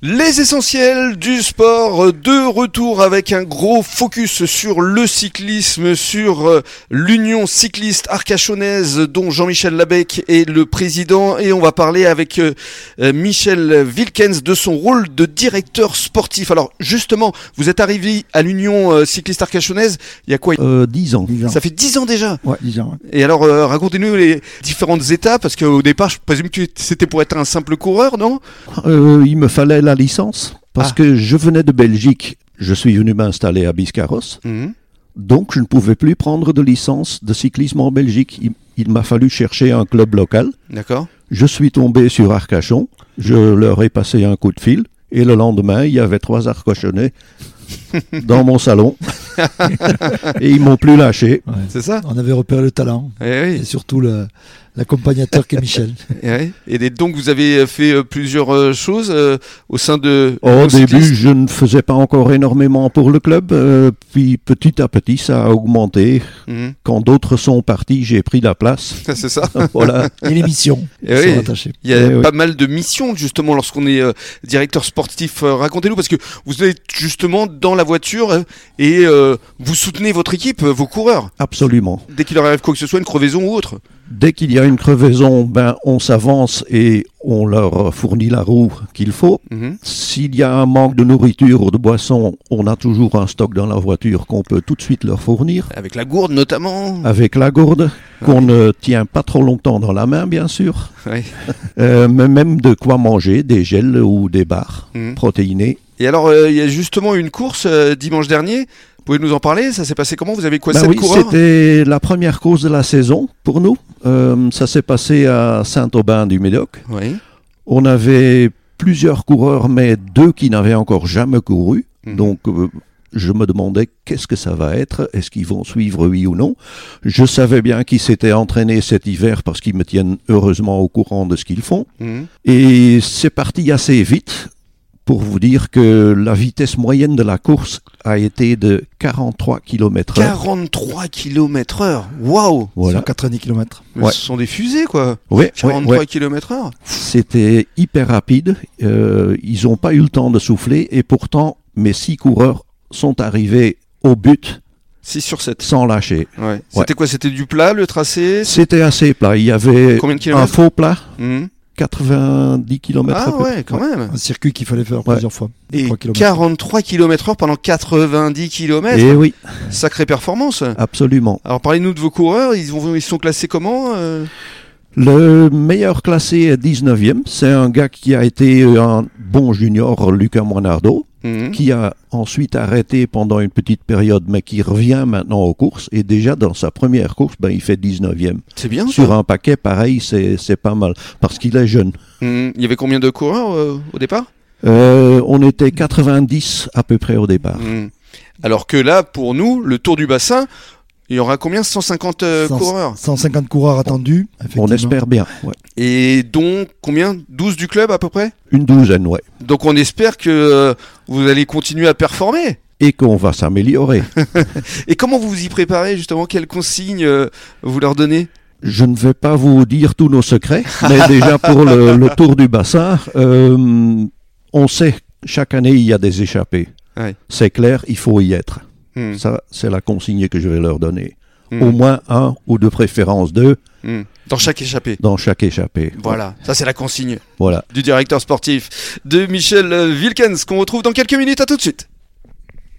Les essentiels du sport de retour avec un gros focus sur le cyclisme, sur euh, l'Union cycliste arcachonnaise dont Jean-Michel Labec est le président et on va parler avec euh, euh, Michel Wilkens de son rôle de directeur sportif. Alors justement, vous êtes arrivé à l'Union cycliste arcachonnaise il y a quoi? Euh, 10 ans. Ça fait 10 ans déjà? Ouais, 10 ans. Et alors racontez-nous les différentes étapes parce qu'au départ je présume que c'était pour être un simple coureur, non? Euh, il me fallait la licence parce Ah. que je venais de Belgique. Je suis venu m'installer à Biscarros. Mhm. Donc, je ne pouvais plus prendre de licence de cyclisme en Belgique. Il, il m'a fallu chercher un club local. D'accord. Je suis tombé sur Arcachon. Je leur ai passé un coup de fil. Et le lendemain, il y avait trois Arcachonnais dans mon salon. et ils m'ont plus lâché. Ouais. C'est ça On avait repéré le talent Eh et oui. surtout le- l'accompagnateur qui est Michel. Et donc vous avez fait euh, plusieurs euh, choses euh, au sein de. Au début, je ne faisais pas encore énormément pour le club. euh, puis petit à petit, ça a augmenté. Mhm. Quand d'autres sont partis, j'ai pris la place. C'est ça. voilà. Et les missions qui sont oui. Il y a oui. pas mal de missions justement lorsqu'on est euh, directeur sportif. Euh, Racontez-nous parce que vous êtes justement dans la voiture et euh, vous soutenez votre équipe, vos coureurs. Absolument. Dès qu'il leur arrive quoi que ce soit, une crevaison ou autre. Dès qu'il y a une crevaison, ben, on s'avance et on leur fournit la roue qu'il faut. Mhm. S'il y a un manque de nourriture ou de boisson, on a toujours un stock dans la voiture qu'on peut tout de suite leur fournir. Avec la gourde notamment. Avec la gourde, qu'on ne tient pas trop longtemps dans la main, bien sûr. Ouais. Euh, mais même de quoi manger, des gels ou des barres Mhm. protéinés. Et alors euh, il y a justement une course euh, dimanche dernier. Vous pouvez nous en parler? Ça s'est passé comment? Vous avez quoi Ben sept oui, coureurs? c'était la première course de la saison pour nous. Euh, ça s'est passé à Saint-Aubin du Médoc. Oui. On avait plusieurs coureurs, mais deux qui n'avaient encore jamais couru. Mhm. Donc, euh, je me demandais qu'est-ce que ça va être, est-ce qu'ils vont suivre oui ou non? Je savais bien qu'ils s'étaient entraînés cet hiver parce qu'ils me tiennent heureusement au courant de ce qu'ils font. Mhm. Et c'est parti assez vite pour vous dire que la vitesse moyenne de la course a été de 43 km heure. 43 km heure. Waouh Voilà. 190 km. Ouais. Ce sont des fusées quoi. Ouais, ouais, 43 ouais. km heure. C'était hyper rapide. Euh, ils n'ont pas eu le temps de souffler et pourtant, mes six coureurs sont arrivés au but 6 sur 7. sans lâcher. Ouais. C'était quoi? C'était du plat le tracé? C'était assez plat. Il y avait Combien de un faux plat, Mhm. 90 km. Ah ouais, quand même. Un circuit qu'il fallait faire Ouais. plusieurs fois. Et 3 kilomètres. 43 km heure pendant 90 km. Et oui, Sacrée performance. absolument. Alors parlez-nous de vos coureurs. Ils, ont, ils sont classés comment euh? Le meilleur classé est 19e. C'est un gars qui a été un bon junior, Lucas Moinardo, Mhm. qui a ensuite arrêté pendant une petite période, mais qui revient maintenant aux courses. Et déjà dans sa première course, ben, il fait 19e. C'est bien Sur ça. un paquet, pareil, c'est c'est pas mal. Parce qu'il est jeune. Mhm. Il y avait combien de coureurs euh, au départ? Euh, on était 90 à peu près au départ. Mhm. Alors que là, pour nous, le Tour du Bassin, il y aura combien? 150 euh, coureurs? 150 coureurs attendus. On espère bien. ouais. Et dont combien? 12 du club à peu près? Une douzaine, ouais. Donc on espère que euh, vous allez continuer à performer. Et qu'on va s'améliorer. Et comment vous vous y préparez justement? Quelles consignes euh, vous leur donnez? Je ne vais pas vous dire tous nos secrets, mais déjà pour le, le tour du bassin, euh, on sait chaque année il y a des échappées. Ouais. C'est clair, il faut y être. Mhm. Ça, c'est la consigne que je vais leur donner. Mhm. Au moins un ou de préférence deux Mhm. Dans chaque échappée. dans chaque échappée. Voilà, ça c'est la consigne Voilà. du directeur sportif de Michel Wilkens qu'on retrouve dans quelques minutes. À tout de suite.